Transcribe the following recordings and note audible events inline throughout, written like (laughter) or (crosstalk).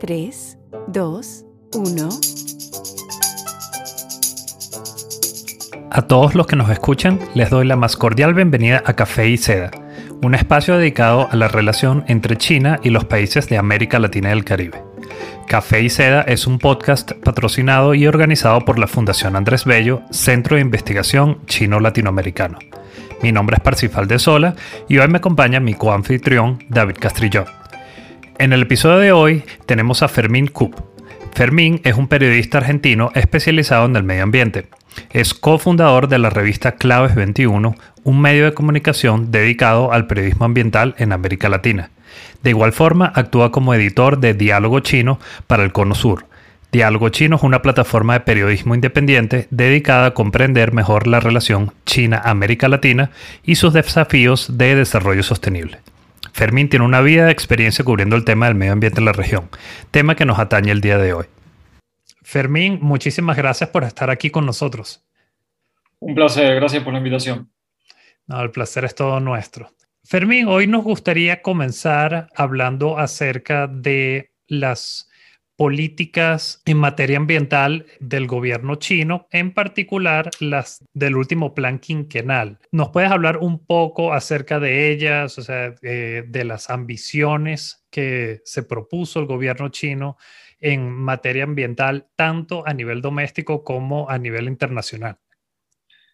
3, 2, 1. A todos los que nos escuchan, les doy la más cordial bienvenida a Café y Seda, un espacio dedicado a la relación entre China y los países de América Latina y el Caribe. Café y Seda es un podcast patrocinado y organizado por la Fundación Andrés Bello, Centro de Investigación Chino-Latinoamericano. Mi nombre es Parsifal de Sola y hoy me acompaña mi coanfitrión David Castrillón. En el episodio de hoy tenemos a Fermín Kup. Fermín es un periodista argentino especializado en el medio ambiente. Es cofundador de la revista Claves 21, un medio de comunicación dedicado al periodismo ambiental en América Latina. De igual forma, actúa como editor de Diálogo Chino para el Cono Sur. Diálogo Chino es una plataforma de periodismo independiente dedicada a comprender mejor la relación China-América Latina y sus desafíos de desarrollo sostenible. Fermín tiene una vida de experiencia cubriendo el tema del medio ambiente en la región, tema que nos atañe el día de hoy. Fermín, muchísimas gracias por estar aquí con nosotros. Un placer, gracias por la invitación. No, el placer es todo nuestro. Fermín, hoy nos gustaría comenzar hablando acerca de las políticas en materia ambiental del gobierno chino, en particular las del último plan quinquenal. ¿Nos puedes hablar un poco acerca de ellas, o sea, eh, de las ambiciones que se propuso el gobierno chino en materia ambiental, tanto a nivel doméstico como a nivel internacional?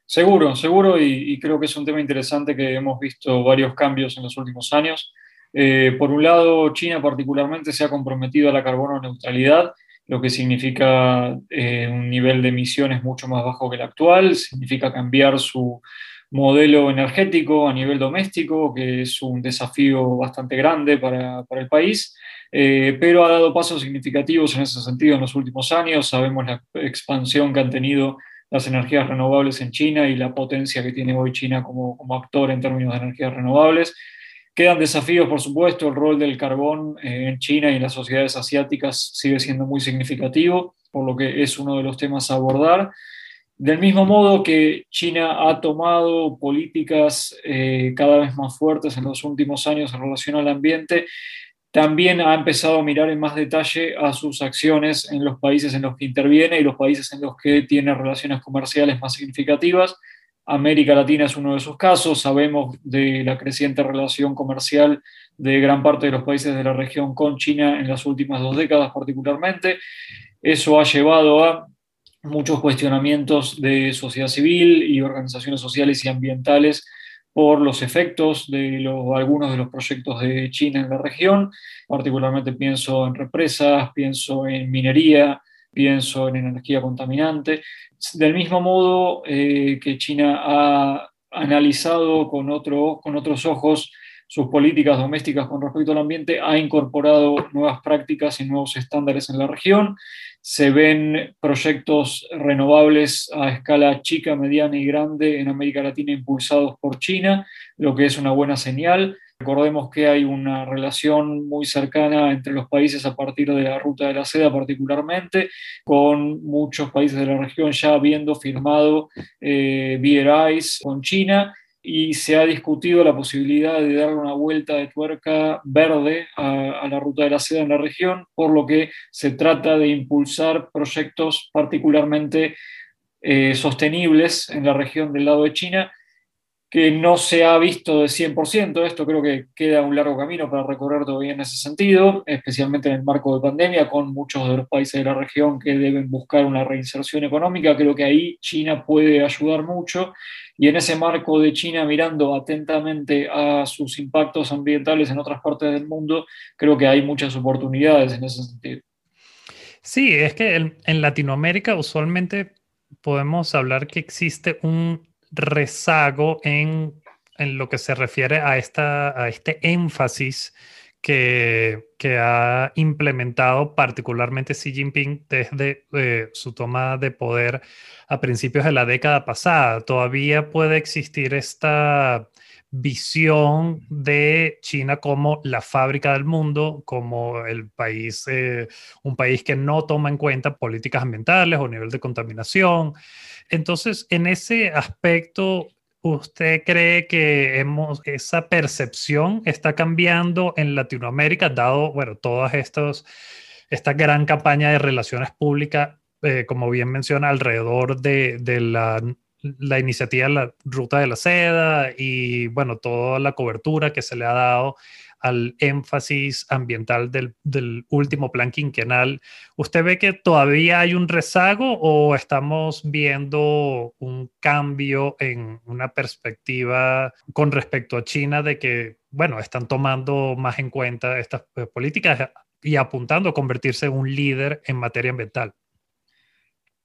Seguro, seguro, y, y creo que es un tema interesante que hemos visto varios cambios en los últimos años. Eh, por un lado, China particularmente se ha comprometido a la carbono neutralidad, lo que significa eh, un nivel de emisiones mucho más bajo que el actual, significa cambiar su modelo energético a nivel doméstico, que es un desafío bastante grande para, para el país, eh, pero ha dado pasos significativos en ese sentido en los últimos años. Sabemos la expansión que han tenido las energías renovables en China y la potencia que tiene hoy China como, como actor en términos de energías renovables. Quedan desafíos, por supuesto, el rol del carbón eh, en China y en las sociedades asiáticas sigue siendo muy significativo, por lo que es uno de los temas a abordar. Del mismo modo que China ha tomado políticas eh, cada vez más fuertes en los últimos años en relación al ambiente, también ha empezado a mirar en más detalle a sus acciones en los países en los que interviene y los países en los que tiene relaciones comerciales más significativas. América Latina es uno de esos casos, sabemos de la creciente relación comercial de gran parte de los países de la región con China en las últimas dos décadas particularmente. Eso ha llevado a muchos cuestionamientos de sociedad civil y organizaciones sociales y ambientales por los efectos de algunos de los proyectos de China en la región. Particularmente pienso en represas, pienso en minería, pienso en energía contaminante. Del mismo modo eh, que China ha analizado con, otro, con otros ojos sus políticas domésticas con respecto al ambiente, ha incorporado nuevas prácticas y nuevos estándares en la región. Se ven proyectos renovables a escala chica, mediana y grande en América Latina impulsados por China, lo que es una buena señal. Recordemos que hay una relación muy cercana entre los países a partir de la ruta de la seda particularmente, con muchos países de la región ya habiendo firmado eh, BRIs con China y se ha discutido la posibilidad de darle una vuelta de tuerca verde a, la ruta de la seda en la región, por lo que se trata de impulsar proyectos particularmente eh, sostenibles en la región del lado de China que no se ha visto de 100%. Esto creo que queda un largo camino para recorrer todavía en ese sentido, especialmente en el marco de pandemia, con muchos de los países de la región que deben buscar una reinserción económica. Creo que ahí China puede ayudar mucho. Y en ese marco de China mirando atentamente a sus impactos ambientales en otras partes del mundo, creo que hay muchas oportunidades en ese sentido. Sí, es que en Latinoamérica usualmente podemos hablar que existe un rezago en, lo que se refiere a, esta, a este énfasis que, ha implementado particularmente Xi Jinping desde eh, su toma de poder a principios de la década pasada. Todavía puede existir esta visión de China como la fábrica del mundo, como el país, eh, un país que no toma en cuenta políticas ambientales o nivel de contaminación. Entonces, en ese aspecto, ¿usted cree que hemos, esa percepción está cambiando en Latinoamérica, dado, bueno, todos estos esta gran campaña de relaciones públicas, eh, como bien menciona, alrededor de, de la, la, iniciativa La Ruta de la Seda y, bueno, toda la cobertura que se le ha dado al énfasis ambiental del, del, último plan quinquenal, ¿usted ve que todavía hay un rezago o estamos viendo un cambio en una perspectiva con respecto a China de que, bueno, están tomando más en cuenta estas eh, políticas y apuntando a convertirse en un líder en materia ambiental?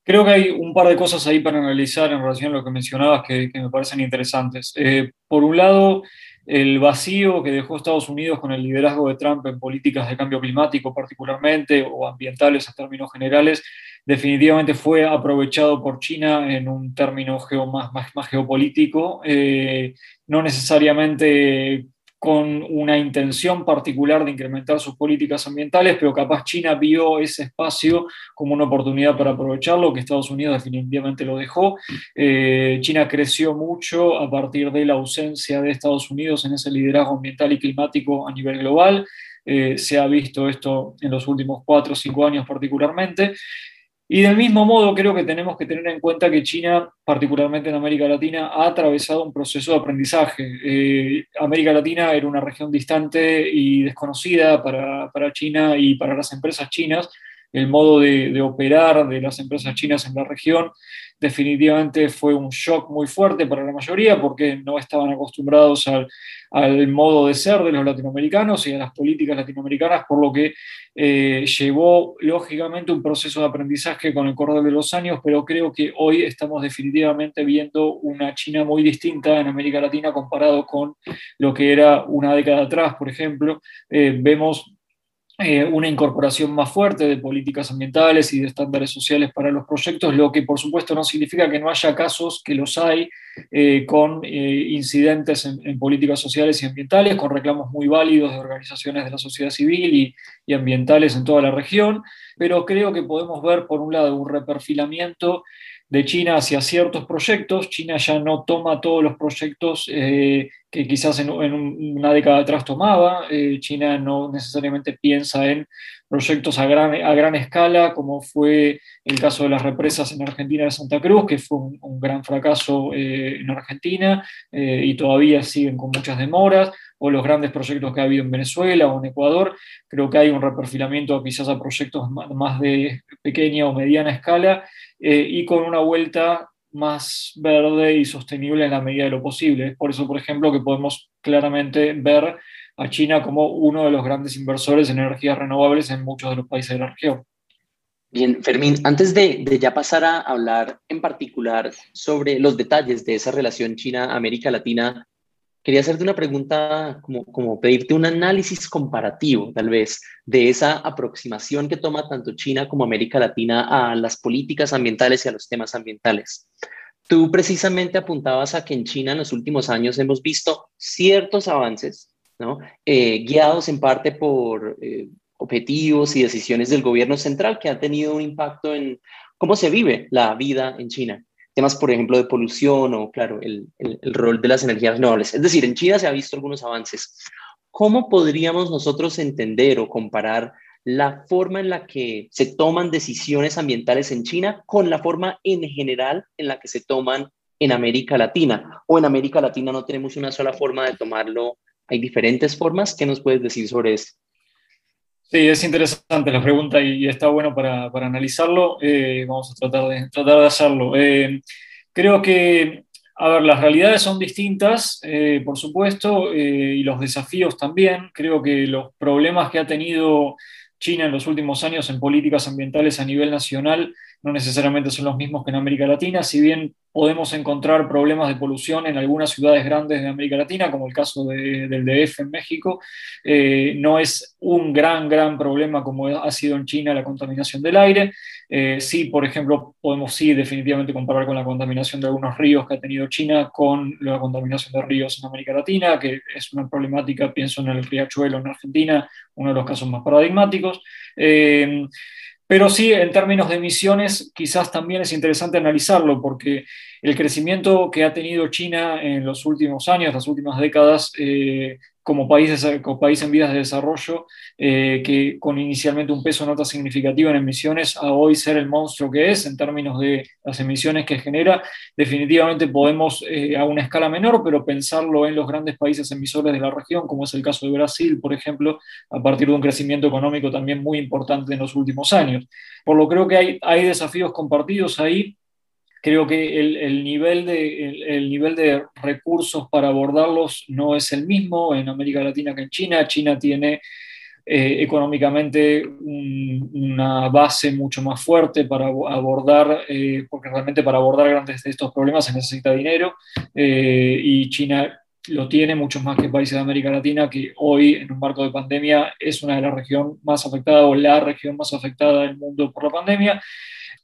Creo que hay un par de cosas ahí para analizar en relación a lo que mencionabas que, me parecen interesantes. Eh, por un lado, el vacío que dejó Estados Unidos con el liderazgo de Trump en políticas de cambio climático particularmente o ambientales en términos generales, definitivamente fue aprovechado por China en un término más, más, geopolítico, eh, no necesariamente con una intención particular de incrementar sus políticas ambientales, pero capaz China vio ese espacio como una oportunidad para aprovecharlo, que Estados Unidos definitivamente lo dejó. Eh, China creció mucho a partir de la ausencia de Estados Unidos en ese liderazgo ambiental y climático a nivel global. Eh, se ha visto esto en los últimos cuatro o cinco años particularmente. Y del mismo modo, creo que tenemos que tener en cuenta que China, particularmente en América Latina, ha atravesado un proceso de aprendizaje. Eh, América Latina era una región distante y desconocida para, para China y para las empresas chinas. El modo de, de, operar de las empresas chinas en la región definitivamente fue un shock muy fuerte para la mayoría porque no estaban acostumbrados al, al modo de ser de los latinoamericanos y a las políticas latinoamericanas, por lo que eh, llevó lógicamente un proceso de aprendizaje con el correr de los años, pero creo que hoy estamos definitivamente viendo una China muy distinta en América Latina comparado con lo que era una década atrás, por ejemplo. Eh, vemos eh, una incorporación más fuerte de políticas ambientales y de estándares sociales para los proyectos, lo que por supuesto no significa que no haya casos, que los hay, eh, con eh, incidentes en, políticas sociales y ambientales, con reclamos muy válidos de organizaciones de la sociedad civil y, y ambientales en toda la región, pero creo que podemos ver, por un lado, un reperfilamiento de China hacia ciertos proyectos. China ya no toma todos los proyectos eh, que quizás en, una década atrás tomaba. Eh, China no necesariamente piensa en proyectos a gran, a gran escala, como fue el caso de las represas en Argentina de Santa Cruz, que fue un, gran fracaso eh, en Argentina y todavía siguen con muchas demoras, o los grandes proyectos que ha habido en Venezuela o en Ecuador. Creo que hay un reperfilamiento quizás a proyectos más de pequeña o mediana escala eh, y con una vuelta más verde y sostenible en la medida de lo posible. Por eso, por ejemplo, que podemos claramente ver a China como uno de los grandes inversores en energías renovables en muchos de los países de la región. Bien, Fermín, antes de, de, ya pasar a hablar en particular sobre los detalles de esa relación China-América Latina, quería hacerte una pregunta, como, como pedirte un análisis comparativo, tal vez, de esa aproximación que toma tanto China como América Latina a las políticas ambientales y a los temas ambientales. Tú precisamente apuntabas a que en China en los últimos años hemos visto ciertos avances, ¿no? Eh, guiados en parte por eh, objetivos y decisiones del gobierno central que han tenido un impacto en cómo se vive la vida en China temas, por ejemplo, de polución o, claro, el, el, rol de las energías renovables. Es decir, en China se ha visto algunos avances. ¿Cómo podríamos nosotros entender o comparar la forma en la que se toman decisiones ambientales en China con la forma en general en la que se toman en América Latina? ¿O en América Latina no tenemos una sola forma de tomarlo? ¿Hay diferentes formas? ¿Qué nos puedes decir sobre esto? Sí, es interesante la pregunta y, está bueno para, para analizarlo. Eh, vamos a tratar de, tratar de hacerlo. Eh, creo que, a ver, las realidades son distintas, eh, por supuesto, y los desafíos también. Creo que los problemas que ha tenido China en los últimos años en políticas ambientales a nivel nacional no necesariamente son los mismos que en América Latina, si bien podemos encontrar problemas de polución en algunas ciudades grandes de América Latina, como el caso de, del DF en México. Eh, no es un gran, gran problema como ha sido en China la contaminación del aire. Eh, sí, por ejemplo, podemos sí definitivamente comparar con la contaminación de algunos ríos que ha tenido China con la contaminación de ríos en América Latina, que es una problemática, pienso en el riachuelo en Argentina, uno de los casos más paradigmáticos. Eh, pero sí, en términos de emisiones, quizás también es interesante analizarlo, porque el crecimiento que ha tenido China en los últimos años, las últimas décadas, eh, como países, como país en vías de desarrollo, eh, que con inicialmente un peso nota significativo en emisiones, a hoy ser el monstruo que es en términos de las emisiones que genera, definitivamente podemos eh, a una escala menor, pero pensarlo en los grandes países emisores de la región, como es el caso de Brasil, por ejemplo, a partir de un crecimiento económico también muy importante en los últimos años. Por lo creo que hay, hay desafíos compartidos ahí creo que el, nivel de, el, nivel de recursos para abordarlos no es el mismo en América Latina que en China. China tiene eh, económicamente una base mucho más fuerte para abordar, eh, porque realmente para abordar grandes de estos problemas se necesita dinero eh, y China lo tiene mucho más que países de América Latina, que hoy en un marco de pandemia es una de las regiones más afectadas o la región más afectada del mundo por la pandemia.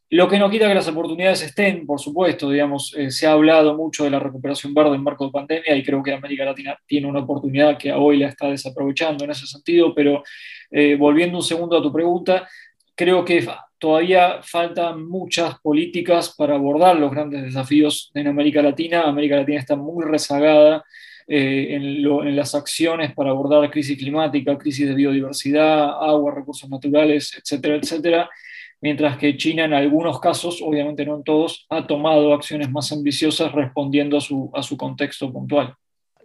Lo que no quita que las oportunidades estén, por supuesto, digamos, eh, se ha hablado mucho de la recuperación verde en marco de pandemia y creo que América Latina tiene una oportunidad que hoy la está desaprovechando en ese sentido, pero eh, volviendo un segundo a tu pregunta, creo que todavía faltan muchas políticas para abordar los grandes desafíos en América Latina. América Latina está muy rezagada eh, en, en, las acciones para abordar crisis climática, crisis de biodiversidad, agua, recursos naturales, etcétera, etcétera mientras que China en algunos casos, obviamente no en todos, ha tomado acciones más ambiciosas respondiendo a su, a su contexto puntual.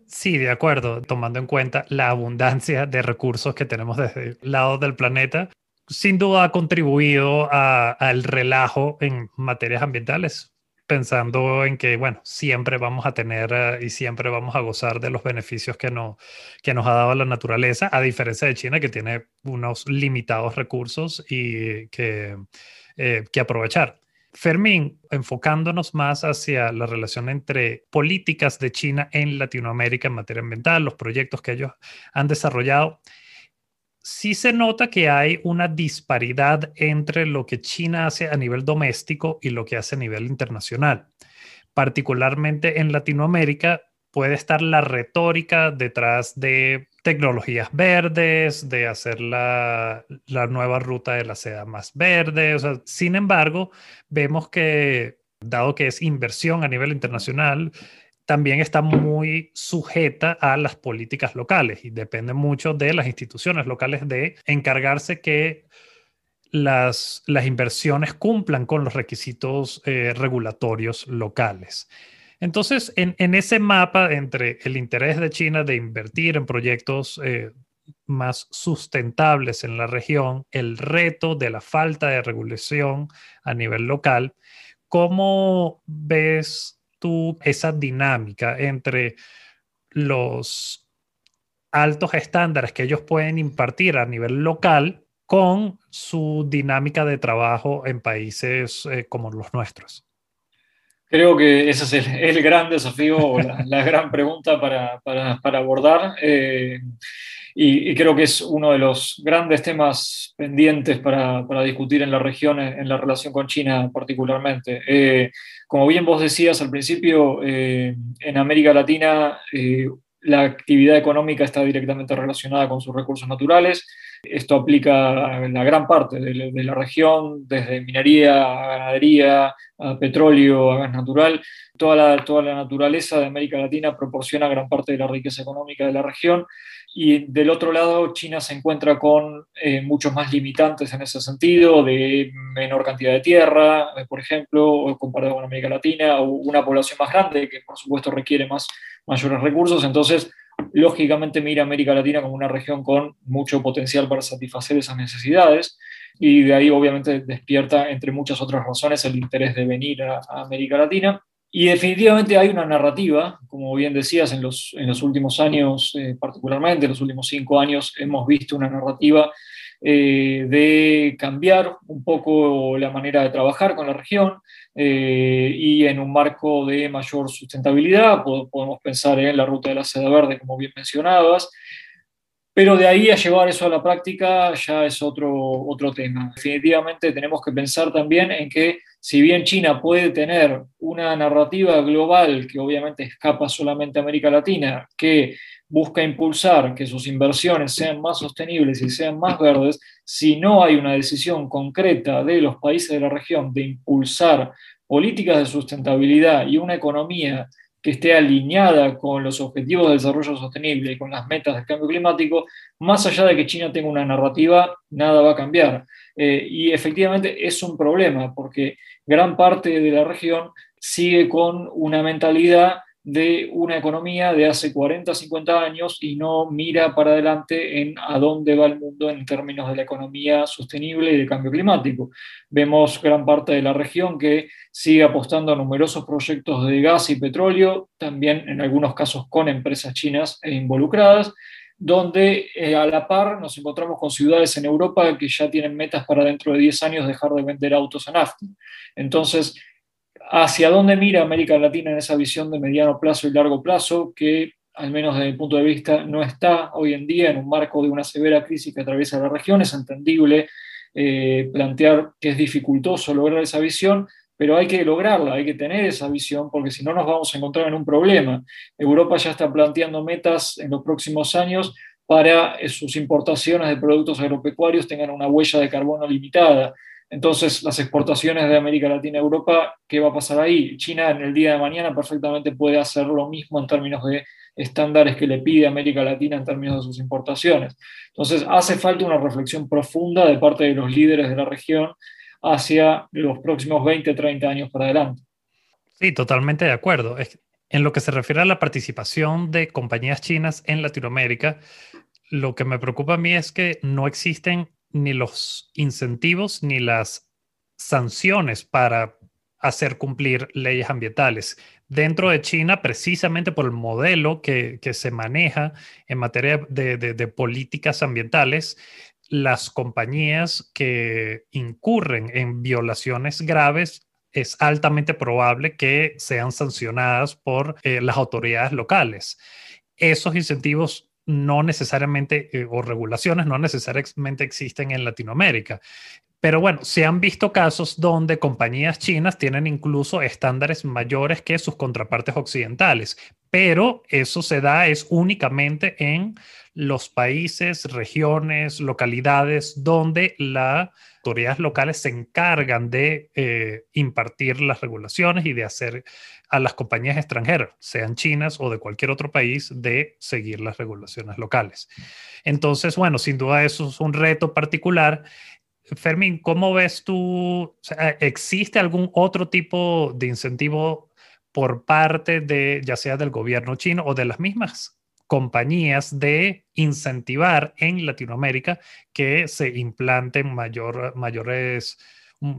Sí, de acuerdo, tomando en cuenta la abundancia de recursos que tenemos desde el lado del planeta, sin duda ha contribuido al relajo en materias ambientales pensando en que, bueno, siempre vamos a tener eh, y siempre vamos a gozar de los beneficios que, no, que nos ha dado la naturaleza, a diferencia de China, que tiene unos limitados recursos y que, eh, que aprovechar. Fermín, enfocándonos más hacia la relación entre políticas de China en Latinoamérica en materia ambiental, los proyectos que ellos han desarrollado, sí se nota que hay una disparidad entre lo que China hace a nivel doméstico y lo que hace a nivel internacional. Particularmente en Latinoamérica puede estar la retórica detrás de tecnologías verdes, de hacer la, nueva ruta de la seda más verde. sin embargo, vemos que, dado que es inversión a nivel internacional, también está muy sujeta a las políticas locales y depende mucho de las instituciones locales de encargarse que las, las inversiones cumplan con los requisitos eh, regulatorios locales. Entonces, en, en, ese mapa entre el interés de China de invertir en proyectos eh, más sustentables en la región, el reto de la falta de regulación a nivel local, ¿cómo ves esa dinámica entre los altos estándares que ellos pueden impartir a nivel local con su dinámica de trabajo en países eh, como los nuestros? Creo que ese es el, gran desafío la, gran pregunta para, para, abordar. Eh, y, creo que es uno de los grandes temas pendientes para, para discutir en la región, en, la relación con China particularmente. Eh, como bien vos decías al principio, eh, en América Latina eh, la actividad económica está directamente relacionada con sus recursos naturales. Esto aplica a la gran parte de, la región, desde minería a ganadería, a petróleo, a gas natural. Toda la, toda la naturaleza de América Latina proporciona gran parte de la riqueza económica de la región y del otro lado, China se encuentra con eh, muchos más limitantes en ese sentido, de menor cantidad de tierra, eh, por ejemplo, comparado con América Latina, o una población más grande que por supuesto requiere más, mayores recursos. Entonces, lógicamente mira a América Latina como una región con mucho potencial para satisfacer esas necesidades y de ahí obviamente despierta, entre muchas otras razones, el interés de venir a América Latina. Y definitivamente hay una narrativa, como bien decías, en los, últimos años, eh, particularmente en los últimos cinco años, hemos visto una narrativa eh, de cambiar un poco la manera de trabajar con la región eh, y en un marco de mayor sustentabilidad, podemos pensar en la ruta de la seda verde, como bien mencionabas, pero de ahí a llevar eso a la práctica ya es otro, otro tema. Definitivamente tenemos que pensar también en que si bien China puede tener una narrativa global que obviamente escapa solamente a América Latina, que busca impulsar que sus inversiones sean más sostenibles y sean más verdes, si no hay una decisión concreta de los países de la región de impulsar políticas de sustentabilidad y una economía que esté alineada con los objetivos de desarrollo sostenible y con las metas del cambio climático, más allá de que China tenga una narrativa, nada va a cambiar. Eh, y efectivamente es un problema porque gran parte de la región sigue con una mentalidad de una economía de hace 40, 50 años y no mira para adelante en a dónde va el mundo en términos de la economía sostenible y de cambio climático. Vemos gran parte de la región que sigue apostando a numerosos proyectos de gas y petróleo, también en algunos casos con empresas chinas e involucradas, donde eh, a la par nos encontramos con ciudades en Europa que ya tienen metas para dentro de 10 años dejar de vender autos a nafta. Entonces, hacia dónde mira América Latina en esa visión de mediano plazo y largo plazo, que al menos desde mi punto de vista no está hoy en día en un marco de una severa crisis que atraviesa la región. Es entendible eh, plantear que es dificultoso lograr esa visión, pero hay que lograrla, hay que tener esa visión, porque si no nos vamos a encontrar en un problema. Europa ya está planteando metas en los próximos años para que sus importaciones de productos agropecuarios tengan una huella de carbono limitada. Entonces, las exportaciones de América Latina a Europa, ¿qué va a pasar ahí? China en el día de mañana perfectamente puede hacer lo mismo en términos de estándares que le pide América Latina en términos de sus importaciones. Entonces, hace falta una reflexión profunda de parte de los líderes de la región hacia los próximos 20, 30 años para adelante. Sí, totalmente de acuerdo. En lo que se refiere a la participación de compañías chinas en Latinoamérica, lo que me preocupa a mí es que no existen ni los incentivos ni las sanciones para hacer cumplir leyes ambientales. Dentro de China, precisamente por el modelo que, se maneja en materia de, políticas ambientales, las compañías que incurren en violaciones graves es altamente probable que sean sancionadas por eh, las autoridades locales. Esos incentivos no necesariamente, eh, o regulaciones no necesariamente existen en Latinoamérica. Pero bueno, se han visto casos donde compañías chinas tienen incluso estándares mayores que sus contrapartes occidentales, pero eso se da es únicamente en los países, regiones, localidades donde las autoridades locales se encargan de eh, impartir las regulaciones y de hacer a las compañías extranjeras, sean chinas o de cualquier otro país, de seguir las regulaciones locales. Entonces, bueno, sin duda eso es un reto particular. Fermín, ¿cómo ves tú? ¿Existe algún otro tipo de incentivo por parte de, ya sea del gobierno chino o de las mismas compañías, de incentivar en Latinoamérica que se implanten mayor, mayores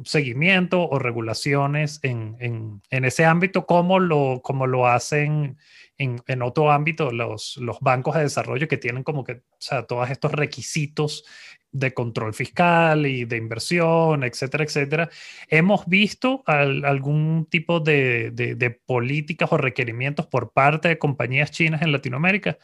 seguimiento o regulaciones en, en, en, ese ámbito, como lo, lo hacen en, en, otro ámbito los, los bancos de desarrollo que tienen como que, o sea, todos estos requisitos de control fiscal y de inversión, etcétera, etcétera. ¿Hemos visto algún tipo de, de, políticas o requerimientos por parte de compañías chinas en Latinoamérica?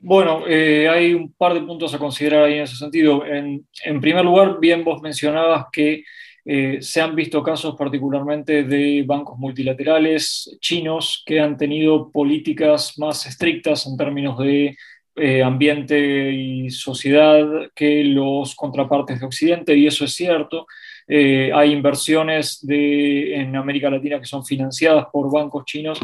Bueno, eh, hay un par de puntos a considerar ahí en ese sentido. En, primer lugar, bien vos mencionabas que eh, se han visto casos particularmente de bancos multilaterales chinos que han tenido políticas más estrictas en términos de eh, ambiente y sociedad que los contrapartes de Occidente, y eso es cierto. hay inversiones en América Latina que son financiadas por bancos chinos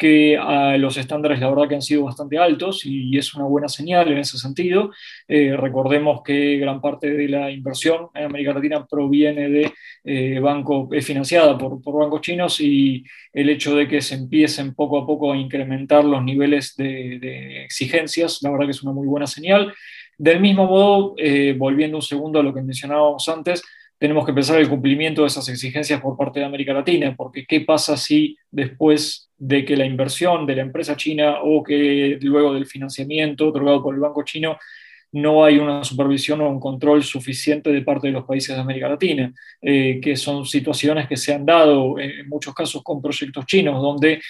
que los estándares la verdad que han sido bastante altos y, es una buena señal en ese sentido. Eh, recordemos que gran parte de la inversión en América Latina proviene de eh, banco, es financiada por, por, bancos chinos y el hecho de que se empiecen poco a poco a incrementar los niveles de, de exigencias, la verdad que es una muy buena señal. Del mismo modo, eh, volviendo un segundo a lo que mencionábamos antes, tenemos que pensar el cumplimiento de esas exigencias por parte de América Latina, porque ¿qué pasa si después de que la inversión de la empresa china o que luego del financiamiento otorgado por el Banco Chino no hay una supervisión o un control suficiente de parte de los países de América Latina, eh, que son situaciones que se han dado en muchos casos con proyectos chinos, donde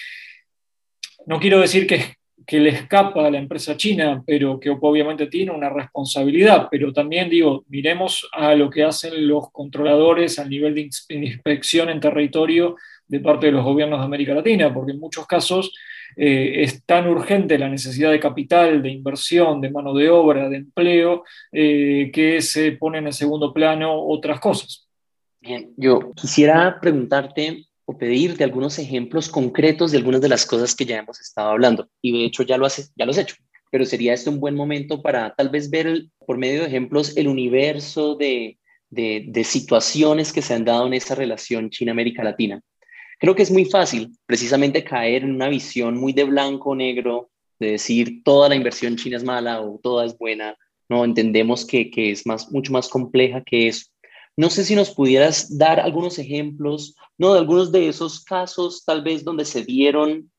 no quiero decir que que le escapa a la empresa china, pero que obviamente tiene una responsabilidad. Pero también digo, miremos a lo que hacen los controladores a nivel de inspección en territorio de parte de los gobiernos de América Latina, porque en muchos casos eh, es tan urgente la necesidad de capital, de inversión, de mano de obra, de empleo, eh, que se ponen en segundo plano otras cosas. Bien, yo quisiera preguntarte o pedirte algunos ejemplos concretos de algunas de las cosas que ya hemos estado hablando. Y de hecho ya lo, has, ya lo has hecho, pero sería este un buen momento para tal vez ver por medio de ejemplos el universo de, de, de situaciones que se han dado en esa relación China-América Latina. Creo que es muy fácil precisamente caer en una visión muy de blanco-negro, de decir toda la inversión china es mala o toda es buena. No entendemos que, que es más, mucho más compleja que eso. No sé si nos pudieras dar algunos ejemplos, ¿no? De algunos de esos casos, tal vez donde se dieron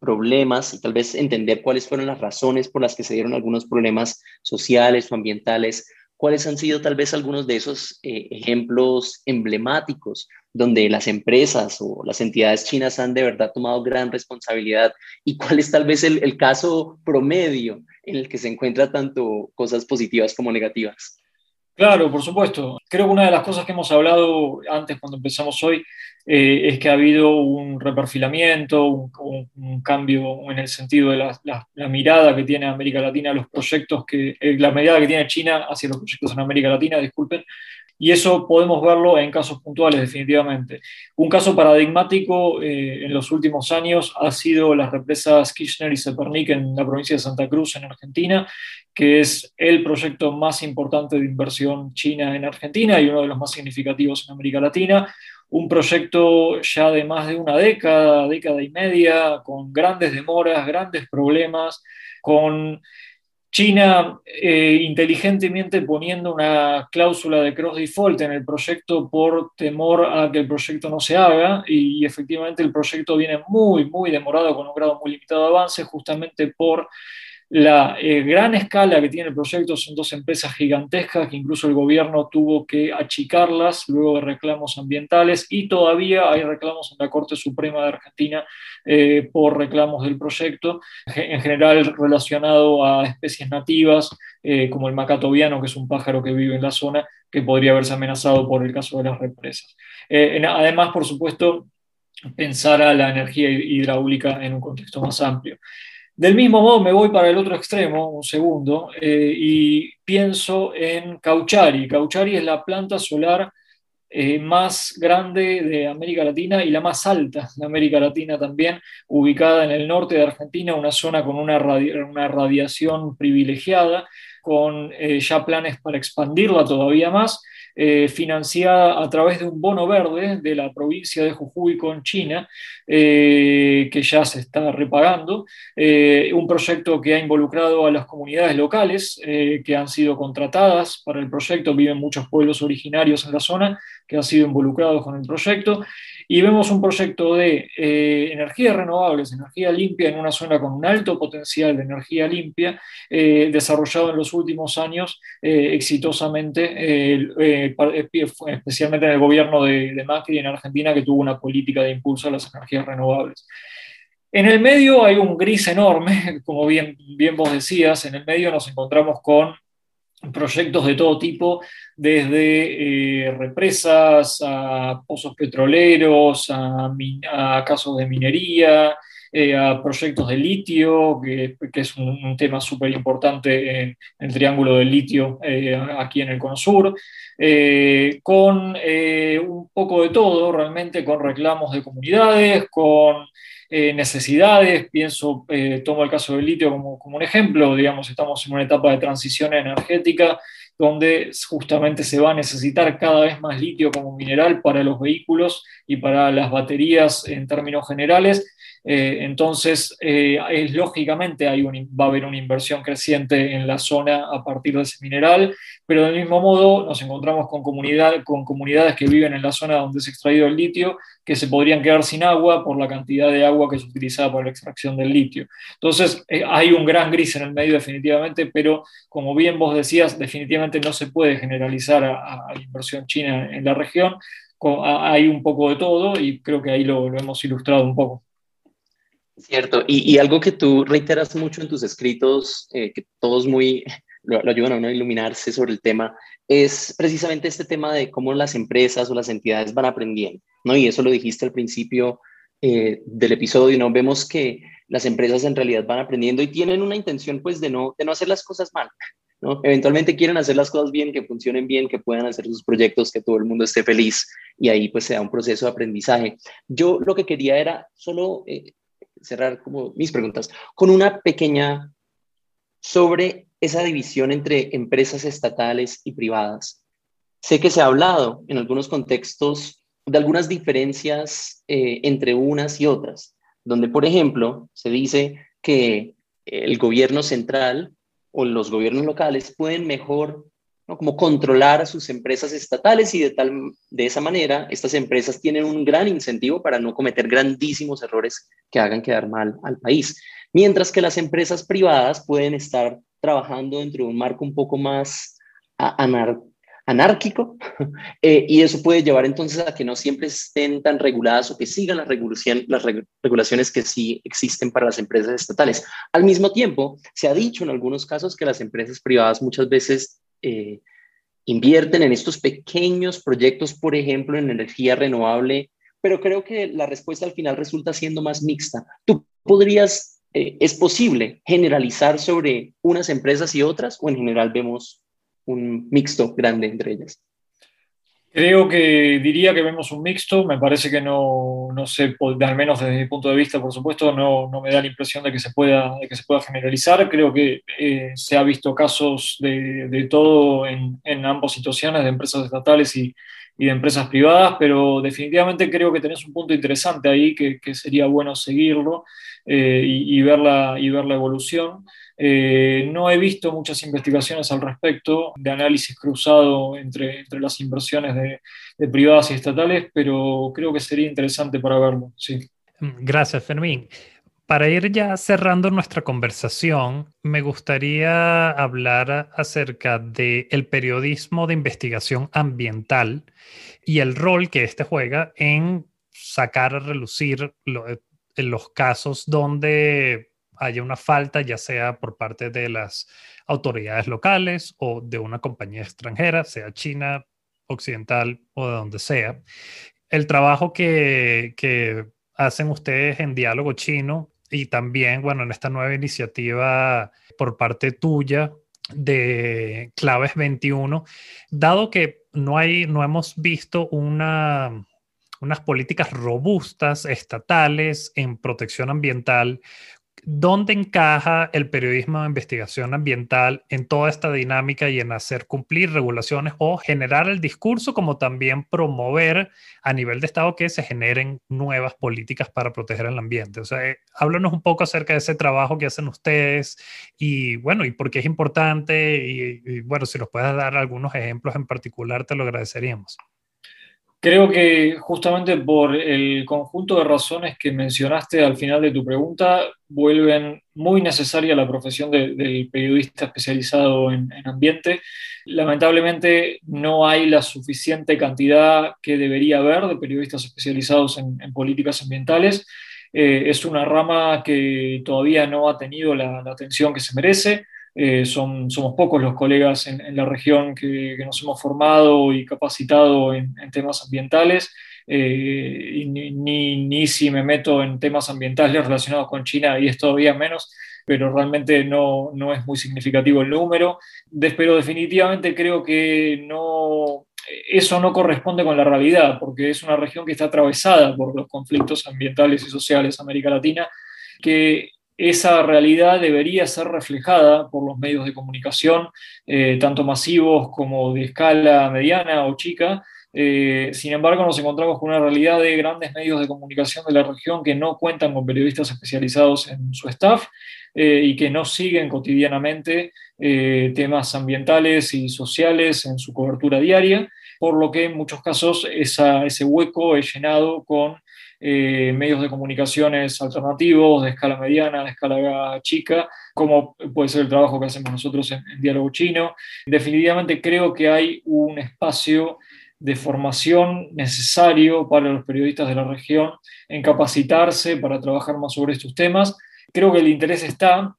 problemas y tal vez entender cuáles fueron las razones por las que se dieron algunos problemas sociales o ambientales. ¿Cuáles han sido tal vez algunos de esos eh, ejemplos emblemáticos donde las empresas o las entidades chinas han de verdad tomado gran responsabilidad? ¿Y cuál es tal vez el, el caso promedio en el que se encuentra tanto cosas positivas como negativas? Claro, por supuesto. Creo que una de las cosas que hemos hablado antes cuando empezamos hoy eh, es que ha habido un reperfilamiento, un, cambio en el sentido de la, mirada que tiene América Latina, los proyectos que, eh, la mirada que tiene China hacia los proyectos en América Latina, disculpen, y eso podemos verlo en casos puntuales, definitivamente. Un caso paradigmático eh, en los últimos años ha sido las represas Kirchner y Sepernik en la provincia de Santa Cruz, en Argentina, que es el proyecto más importante de inversión china en Argentina y uno de los más significativos en América Latina. Un proyecto ya de más de una década, década y media, con grandes demoras, grandes problemas, con China eh, inteligentemente poniendo una cláusula de cross default en el proyecto por temor a que el proyecto no se haga y, efectivamente el proyecto viene muy, muy demorado con un grado muy limitado de avance justamente por la eh, gran escala que tiene el proyecto son dos empresas gigantescas que incluso el gobierno tuvo que achicarlas luego de reclamos ambientales y todavía hay reclamos en la Corte Suprema de Argentina eh, por reclamos del proyecto, en general relacionado a especies nativas eh, como el macatoviano, que es un pájaro que vive en la zona, que podría haberse amenazado por el caso de las represas. además, por supuesto, pensar a la energía hidráulica en un contexto más amplio. Del mismo modo me voy para el otro extremo, un segundo, eh, y pienso en Cauchari. Cauchari es la planta solar eh, más grande de América Latina y la más alta de América Latina también, ubicada en el norte de Argentina, una zona con una, una radiación privilegiada, con eh, ya planes para expandirla todavía más eh, financiada a través de un bono verde de la provincia de Jujuy con China, eh, que ya se está repagando, eh, un proyecto que ha involucrado a las comunidades locales que han sido contratadas para el proyecto, viven muchos pueblos originarios en la zona que han sido involucrados con el proyecto, y vemos un proyecto de eh, energías renovables, energía limpia en una zona con un alto potencial de energía limpia, eh, desarrollado en los últimos años eh, exitosamente, especialmente en el gobierno de, de Macri en Argentina, que tuvo una política de impulso a las energías renovables. En el medio hay un gris enorme, (laughs) como bien, bien vos decías, en el medio nos encontramos con proyectos de todo tipo, desde eh, represas a pozos petroleros, a, casos de minería, eh, a proyectos de litio, que, es un, tema súper importante en, el triángulo del litio eh, aquí en el Cono Sur, con un poco de todo, realmente con reclamos de comunidades, con eh, necesidades, pienso, eh, tomo el caso del litio como, como, un ejemplo, digamos, estamos en una etapa de transición energética donde justamente se va a necesitar cada vez más litio como mineral para los vehículos y para las baterías en términos generales, eh, entonces, eh, es, lógicamente hay va a haber una inversión creciente en la zona a partir de ese mineral, pero del mismo modo nos encontramos con, comunidad, con comunidades que viven en la zona donde ha extraído el litio, que se podrían quedar sin agua por la cantidad de agua que se utiliza para la extracción del litio. Entonces, eh, hay un gran gris en el medio definitivamente, pero como bien vos decías, definitivamente no se puede generalizar a, la inversión china en la región. Hay un poco de todo y creo que ahí lo hemos ilustrado un poco. Cierto, y, algo que tú reiteras mucho en tus escritos, eh, que todos muy (laughs) lo, ayudan a uno a iluminarse sobre el tema, es precisamente este tema de cómo las empresas o las entidades van aprendiendo, ¿no? Y eso lo dijiste al principio eh, del episodio, ¿no? Vemos que las empresas en realidad van aprendiendo y tienen una intención, pues, de no, de no hacer las cosas mal, ¿no? Eventualmente quieren hacer las cosas bien, que funcionen bien, que puedan hacer sus proyectos, que todo el mundo esté feliz y ahí pues sea un proceso de aprendizaje. Yo lo que quería era solo eh, cerrar como mis preguntas con una pequeña sobre esa división entre empresas estatales y privadas. Sé que se ha hablado en algunos contextos de algunas diferencias eh, entre unas y otras, donde, por ejemplo, se dice que el gobierno central o los gobiernos locales pueden mejor como controlar a sus empresas estatales y de, tal, de esa manera estas empresas tienen un gran incentivo para no cometer grandísimos errores que hagan quedar mal al país. Mientras que las empresas privadas pueden estar trabajando dentro de un marco un poco más anar anárquico (laughs) eh, y eso puede llevar entonces a que no siempre estén tan reguladas o que sigan las, las regulaciones que sí existen para las empresas estatales. Al mismo tiempo, se ha dicho en algunos casos que las empresas privadas muchas veces eh, invierten en estos pequeños proyectos, por ejemplo, en energía renovable, pero creo que la respuesta al final resulta siendo más mixta. ¿Tú podrías, eh, es posible generalizar sobre unas empresas y otras o en general vemos un mixto grande entre ellas. Creo que diría que vemos un mixto, me parece que no, no sé, al menos desde mi punto de vista, por supuesto, no, no me da la impresión de que se pueda, de que se pueda generalizar. Creo que eh, se ha visto casos de, de todo en, en, ambas situaciones, de empresas estatales y, y, de empresas privadas, pero definitivamente creo que tenés un punto interesante ahí que, que sería bueno seguirlo eh, y, y, ver la, y ver la evolución. Eh, no he visto muchas investigaciones al respecto de análisis cruzado entre, entre las inversiones de, privadas y estatales, pero creo que sería interesante para verlo. Sí. Gracias, Fermín. Para ir ya cerrando nuestra conversación, me gustaría hablar acerca del el periodismo de investigación ambiental y el rol que éste juega en sacar a relucir en los casos donde haya una falta, ya sea por parte de las autoridades locales o de una compañía extranjera, sea China, occidental o de donde sea. El trabajo que hacen ustedes en diálogo chino y también, bueno, en esta nueva iniciativa por parte tuya de Claves 21, dado que no, hay, no hemos visto una, unas políticas robustas estatales en protección ambiental, ¿Dónde encaja el periodismo de investigación ambiental en toda esta dinámica y en hacer cumplir regulaciones o generar el discurso como también promover a nivel de Estado que se generen nuevas políticas para proteger el ambiente? O sea, eh, háblanos un poco acerca de ese trabajo que hacen ustedes y bueno, y por qué es importante y, y bueno, si nos puedes dar algunos ejemplos en particular, te lo agradeceríamos. Creo que justamente por el conjunto de razones que mencionaste al final de tu pregunta, vuelven muy necesaria la profesión del periodista especializado en, ambiente. Lamentablemente no hay la suficiente cantidad que debería haber de periodistas especializados en, políticas ambientales. Eh, es una rama que todavía no ha tenido la atención que se merece. Eh, son, somos pocos los colegas en, la región que, nos hemos formado y capacitado en, temas ambientales. Eh, ni, ni, si me meto en temas ambientales relacionados con China, y es todavía menos, pero realmente no, no es muy significativo el número. pero definitivamente creo que no, eso no corresponde con la realidad, porque es una región que está atravesada por los conflictos ambientales y sociales América Latina, que esa realidad debería ser reflejada por los medios de comunicación, eh, tanto masivos como de escala mediana o chica. Eh, sin embargo, nos encontramos con una realidad de grandes medios de comunicación de la región que no cuentan con periodistas especializados en su staff eh, y que no siguen cotidianamente temas ambientales y sociales en su cobertura diaria, por lo que en muchos casos ese hueco es llenado con eh, medios de comunicaciones alternativos de escala mediana, de escala chica, como puede ser el trabajo que hacemos nosotros en, Diálogo Chino. Definitivamente creo que hay un espacio de formación necesario para los periodistas de la región en capacitarse para trabajar más sobre estos temas. Creo que el interés está,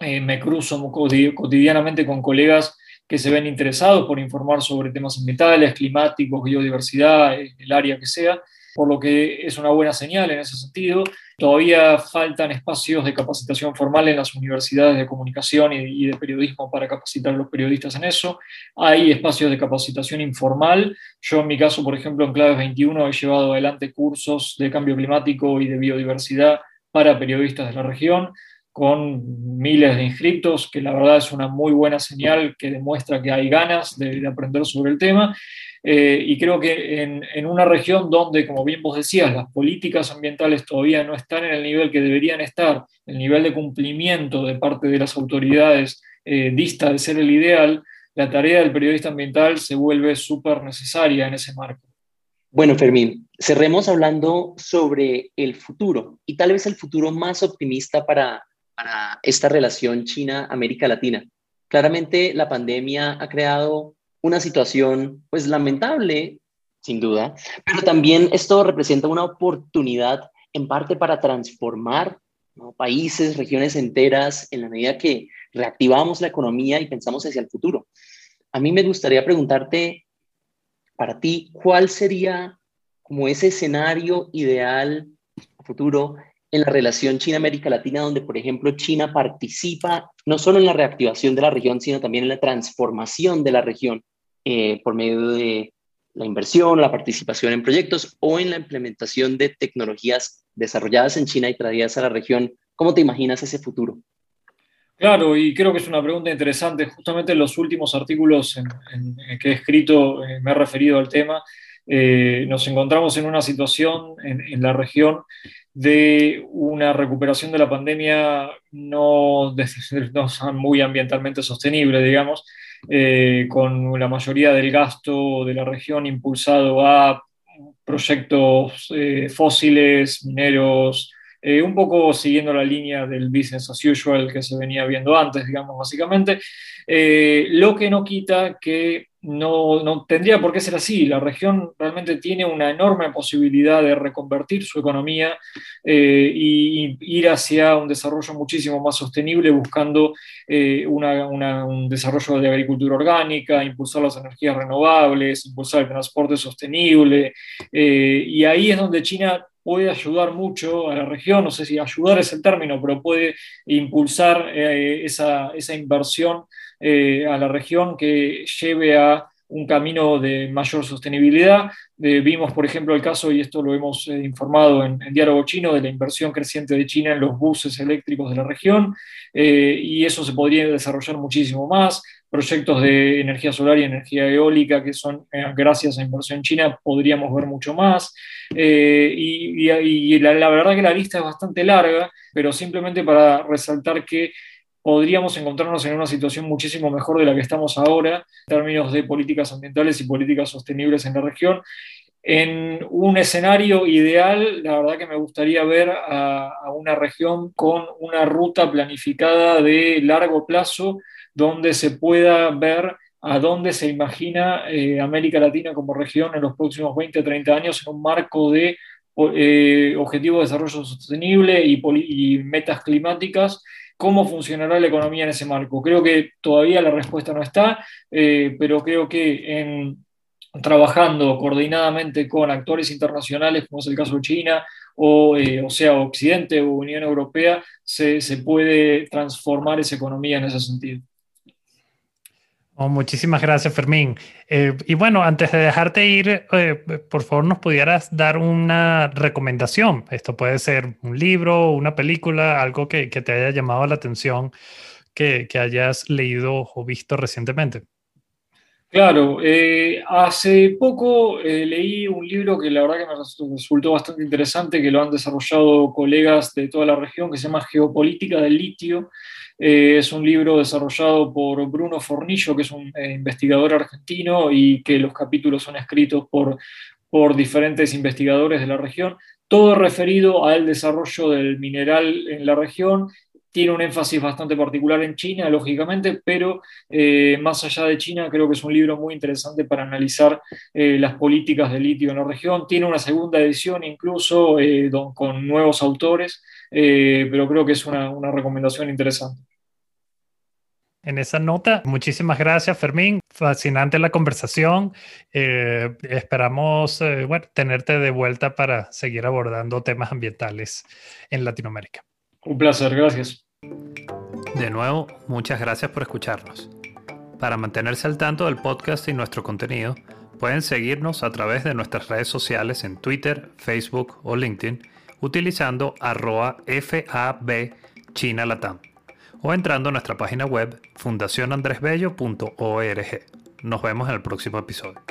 eh, me cruzo cotidianamente con colegas que se ven interesados por informar sobre temas ambientales, climáticos, biodiversidad, el área que sea, por lo que es una buena señal en ese sentido. Todavía faltan espacios de capacitación formal en las universidades de comunicación y de periodismo para capacitar a los periodistas en eso. Hay espacios de capacitación informal. Yo en mi caso, por ejemplo, en Claves 21 he llevado adelante cursos de cambio climático y de biodiversidad para periodistas de la región con miles de inscritos, que la verdad es una muy buena señal que demuestra que hay ganas de, aprender sobre el tema. Eh, y creo que en, una región donde, como bien vos decías, las políticas ambientales todavía no están en el nivel que deberían estar, el nivel de cumplimiento de parte de las autoridades eh, dista de ser el ideal, la tarea del periodista ambiental se vuelve súper necesaria en ese marco. Bueno, Fermín, cerremos hablando sobre el futuro y tal vez el futuro más optimista para para esta relación China-América Latina. Claramente la pandemia ha creado una situación pues lamentable, sin duda, pero también esto representa una oportunidad en parte para transformar países, regiones enteras, en la medida que reactivamos la economía y pensamos hacia el futuro. A mí me gustaría preguntarte, para ti, ¿cuál sería como ese escenario ideal futuro en la relación China-América Latina, donde, por ejemplo, China participa no solo en la reactivación de la región, sino también en la transformación de la región eh, por medio de la inversión, la participación en proyectos o en la implementación de tecnologías desarrolladas en China y traídas a la región. ¿Cómo te imaginas ese futuro? Claro, y creo que es una pregunta interesante. Justamente en los últimos artículos en, que he escrito eh, me he referido al tema. Eh, nos encontramos en una situación en, en, la región de una recuperación de la pandemia no, no muy ambientalmente sostenible, digamos, eh, con la mayoría del gasto de la región impulsado a proyectos eh, fósiles, mineros, eh, un poco siguiendo la línea del business as usual que se venía viendo antes, digamos, básicamente, lo que no quita que no, no, tendría por qué ser así. La región realmente tiene una enorme posibilidad de reconvertir su economía eh, y, ir hacia un desarrollo muchísimo más sostenible, buscando eh, un desarrollo de agricultura orgánica, impulsar las energías renovables, impulsar el transporte sostenible. Eh, y ahí es donde China puede ayudar mucho a la región, no sé si ayudar es el término, pero puede impulsar esa, esa inversión eh, a la región que lleve a un camino de mayor sostenibilidad. Eh, vimos, por ejemplo, el caso, y esto lo hemos eh, informado en, Diálogo Chino, de la inversión creciente de China en los buses eléctricos de la región, y eso se podría desarrollar muchísimo más. Proyectos de energía solar y energía eólica, que son gracias a inversión china, podríamos ver mucho más. y, la verdad que la lista es bastante larga, pero simplemente para resaltar que podríamos encontrarnos en una situación muchísimo mejor de la que estamos ahora en términos de políticas ambientales y políticas sostenibles en la región. En un escenario ideal, la verdad que me gustaría ver a, una región con una ruta planificada de largo plazo donde se pueda ver a dónde se imagina eh, América Latina como región en los próximos 20 o 30 años en un marco de eh, objetivos de desarrollo sostenible y, metas climáticas ¿Cómo funcionará la economía en ese marco? Creo que todavía la respuesta no está, eh, pero creo que en, trabajando coordinadamente con actores internacionales, como es el caso de China, o, eh, o sea, Occidente o Unión Europea, se, se puede transformar esa economía en ese sentido. Oh, muchísimas gracias, Fermín. Eh, y bueno, antes de dejarte ir, eh, por favor, nos pudieras dar una recomendación. Esto puede ser un libro, una película, algo que, te haya llamado la atención, que, hayas leído o visto recientemente. Claro, eh, hace poco leí un libro que la verdad que me resultó bastante interesante, que lo han desarrollado colegas de toda la región, que se llama Geopolítica del Litio. Eh, es un libro desarrollado por Bruno Fornillo, que es un eh, investigador argentino y que los capítulos son escritos por, por diferentes investigadores de la región, todo referido al desarrollo del mineral en la región tiene un énfasis bastante particular en China, lógicamente, pero eh, más allá de China, creo que es un libro muy interesante para analizar las políticas de litio en la región. Tiene una segunda edición incluso con nuevos autores, pero creo que es una recomendación interesante. en esa nota, muchísimas gracias, Fermín. Fascinante la conversación. Eh, esperamos eh, bueno, tenerte de vuelta para seguir abordando temas ambientales en Latinoamérica. Un placer, gracias. De nuevo, muchas gracias por escucharnos. Para mantenerse al tanto del podcast y nuestro contenido, pueden seguirnos a través de nuestras redes sociales en Twitter, Facebook o LinkedIn utilizando arroba FAB China o entrando a nuestra página web fundacionandresbello.org. Nos vemos en el próximo episodio.